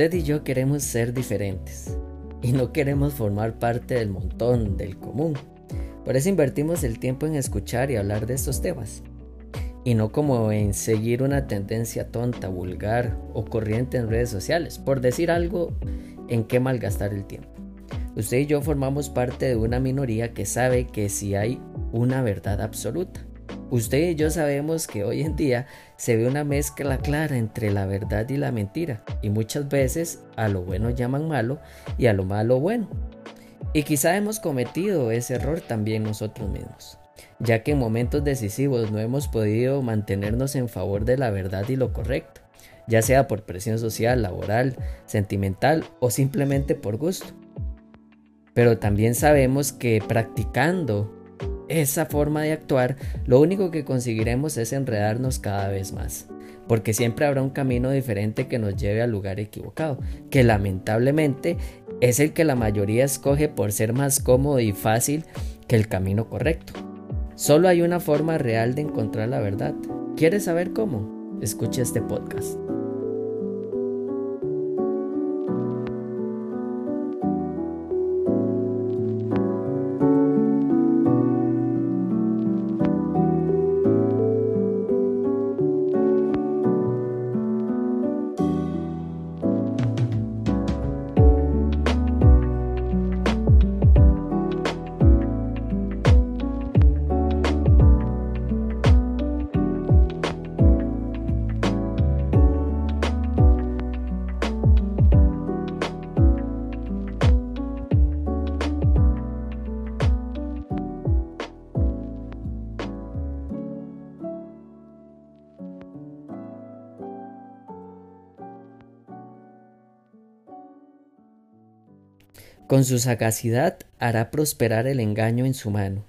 Usted y yo queremos ser diferentes y no queremos formar parte del montón, del común. Por eso invertimos el tiempo en escuchar y hablar de estos temas. Y no como en seguir una tendencia tonta, vulgar o corriente en redes sociales, por decir algo en qué malgastar el tiempo. Usted y yo formamos parte de una minoría que sabe que si hay una verdad absoluta. Usted y yo sabemos que hoy en día se ve una mezcla clara entre la verdad y la mentira, y muchas veces a lo bueno llaman malo y a lo malo bueno. Y quizá hemos cometido ese error también nosotros mismos, ya que en momentos decisivos no hemos podido mantenernos en favor de la verdad y lo correcto, ya sea por presión social, laboral, sentimental o simplemente por gusto. Pero también sabemos que practicando esa forma de actuar, lo único que conseguiremos es enredarnos cada vez más, porque siempre habrá un camino diferente que nos lleve al lugar equivocado, que lamentablemente es el que la mayoría escoge por ser más cómodo y fácil que el camino correcto. Solo hay una forma real de encontrar la verdad. ¿Quieres saber cómo? Escucha este podcast. Con su sagacidad hará prosperar el engaño en su mano,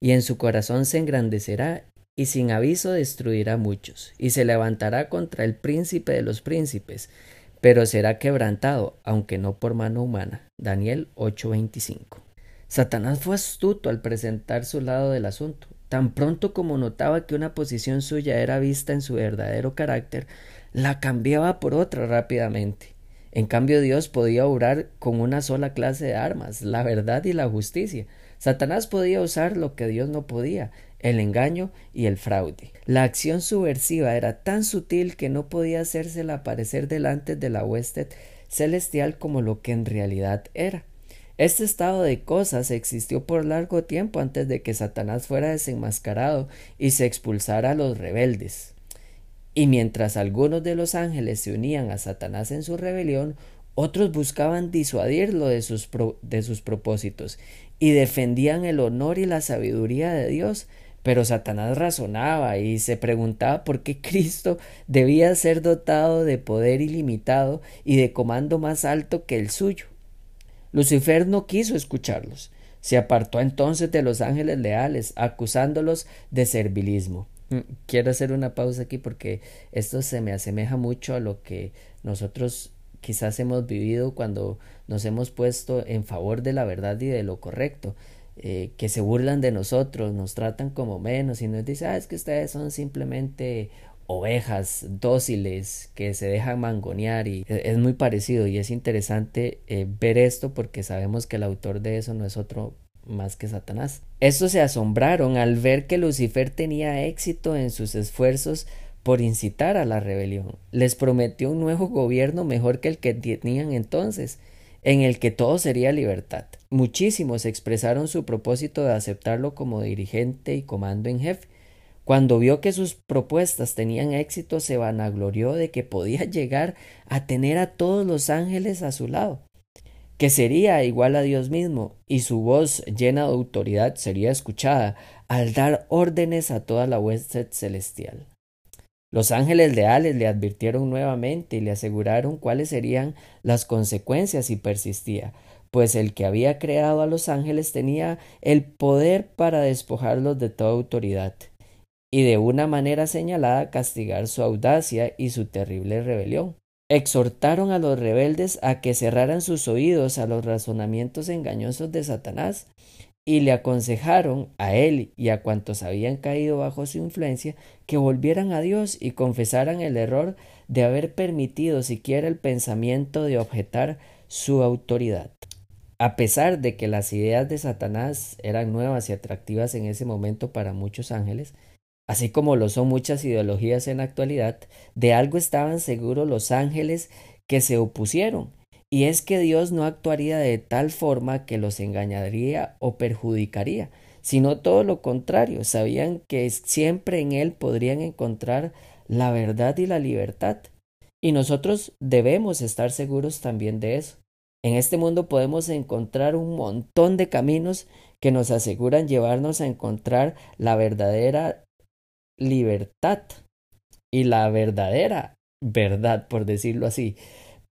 y en su corazón se engrandecerá, y sin aviso destruirá muchos, y se levantará contra el príncipe de los príncipes, pero será quebrantado, aunque no por mano humana. Daniel 8:25. Satanás fue astuto al presentar su lado del asunto. Tan pronto como notaba que una posición suya era vista en su verdadero carácter, la cambiaba por otra rápidamente. En cambio Dios podía obrar con una sola clase de armas, la verdad y la justicia. Satanás podía usar lo que Dios no podía, el engaño y el fraude. La acción subversiva era tan sutil que no podía hacérsela aparecer delante de la hueste celestial como lo que en realidad era. Este estado de cosas existió por largo tiempo antes de que Satanás fuera desenmascarado y se expulsara a los rebeldes. Y mientras algunos de los ángeles se unían a Satanás en su rebelión, otros buscaban disuadirlo de sus, de sus propósitos y defendían el honor y la sabiduría de Dios. Pero Satanás razonaba y se preguntaba por qué Cristo debía ser dotado de poder ilimitado y de comando más alto que el suyo. Lucifer no quiso escucharlos. Se apartó entonces de los ángeles leales, acusándolos de servilismo. Quiero hacer una pausa aquí porque esto se me asemeja mucho a lo que nosotros quizás hemos vivido cuando nos hemos puesto en favor de la verdad y de lo correcto. Eh, que se burlan de nosotros, nos tratan como menos y nos dicen, ah, es que ustedes son simplemente ovejas dóciles que se dejan mangonear y e, es muy parecido y es interesante eh, ver esto porque sabemos que el autor de eso no es otro más que Satanás. Estos se asombraron al ver que Lucifer tenía éxito en sus esfuerzos por incitar a la rebelión. Les prometió un nuevo gobierno mejor que el que tenían entonces, en el que todo sería libertad. Muchísimos expresaron su propósito de aceptarlo como dirigente y comando en jefe. Cuando vio que sus propuestas tenían éxito, se vanaglorió de que podía llegar a tener a todos los ángeles a su lado que sería igual a Dios mismo, y su voz llena de autoridad sería escuchada al dar órdenes a toda la huésped celestial. Los ángeles leales le advirtieron nuevamente y le aseguraron cuáles serían las consecuencias si persistía, pues el que había creado a los ángeles tenía el poder para despojarlos de toda autoridad y de una manera señalada castigar su audacia y su terrible rebelión exhortaron a los rebeldes a que cerraran sus oídos a los razonamientos engañosos de Satanás y le aconsejaron a él y a cuantos habían caído bajo su influencia que volvieran a Dios y confesaran el error de haber permitido siquiera el pensamiento de objetar su autoridad. A pesar de que las ideas de Satanás eran nuevas y atractivas en ese momento para muchos ángeles, así como lo son muchas ideologías en la actualidad, de algo estaban seguros los ángeles que se opusieron y es que Dios no actuaría de tal forma que los engañaría o perjudicaría, sino todo lo contrario, sabían que siempre en Él podrían encontrar la verdad y la libertad. Y nosotros debemos estar seguros también de eso. En este mundo podemos encontrar un montón de caminos que nos aseguran llevarnos a encontrar la verdadera libertad y la verdadera verdad, por decirlo así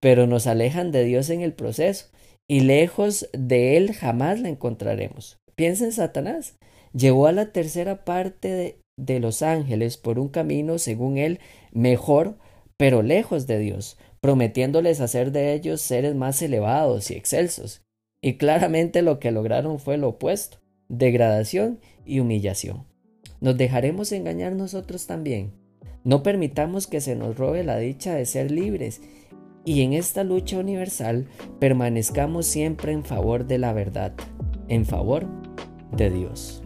pero nos alejan de Dios en el proceso y lejos de Él jamás la encontraremos. Piensa en Satanás. Llevó a la tercera parte de, de los ángeles por un camino, según él, mejor, pero lejos de Dios, prometiéndoles hacer de ellos seres más elevados y excelsos. Y claramente lo que lograron fue lo opuesto, degradación y humillación. ¿Nos dejaremos engañar nosotros también? No permitamos que se nos robe la dicha de ser libres y en esta lucha universal permanezcamos siempre en favor de la verdad, en favor de Dios.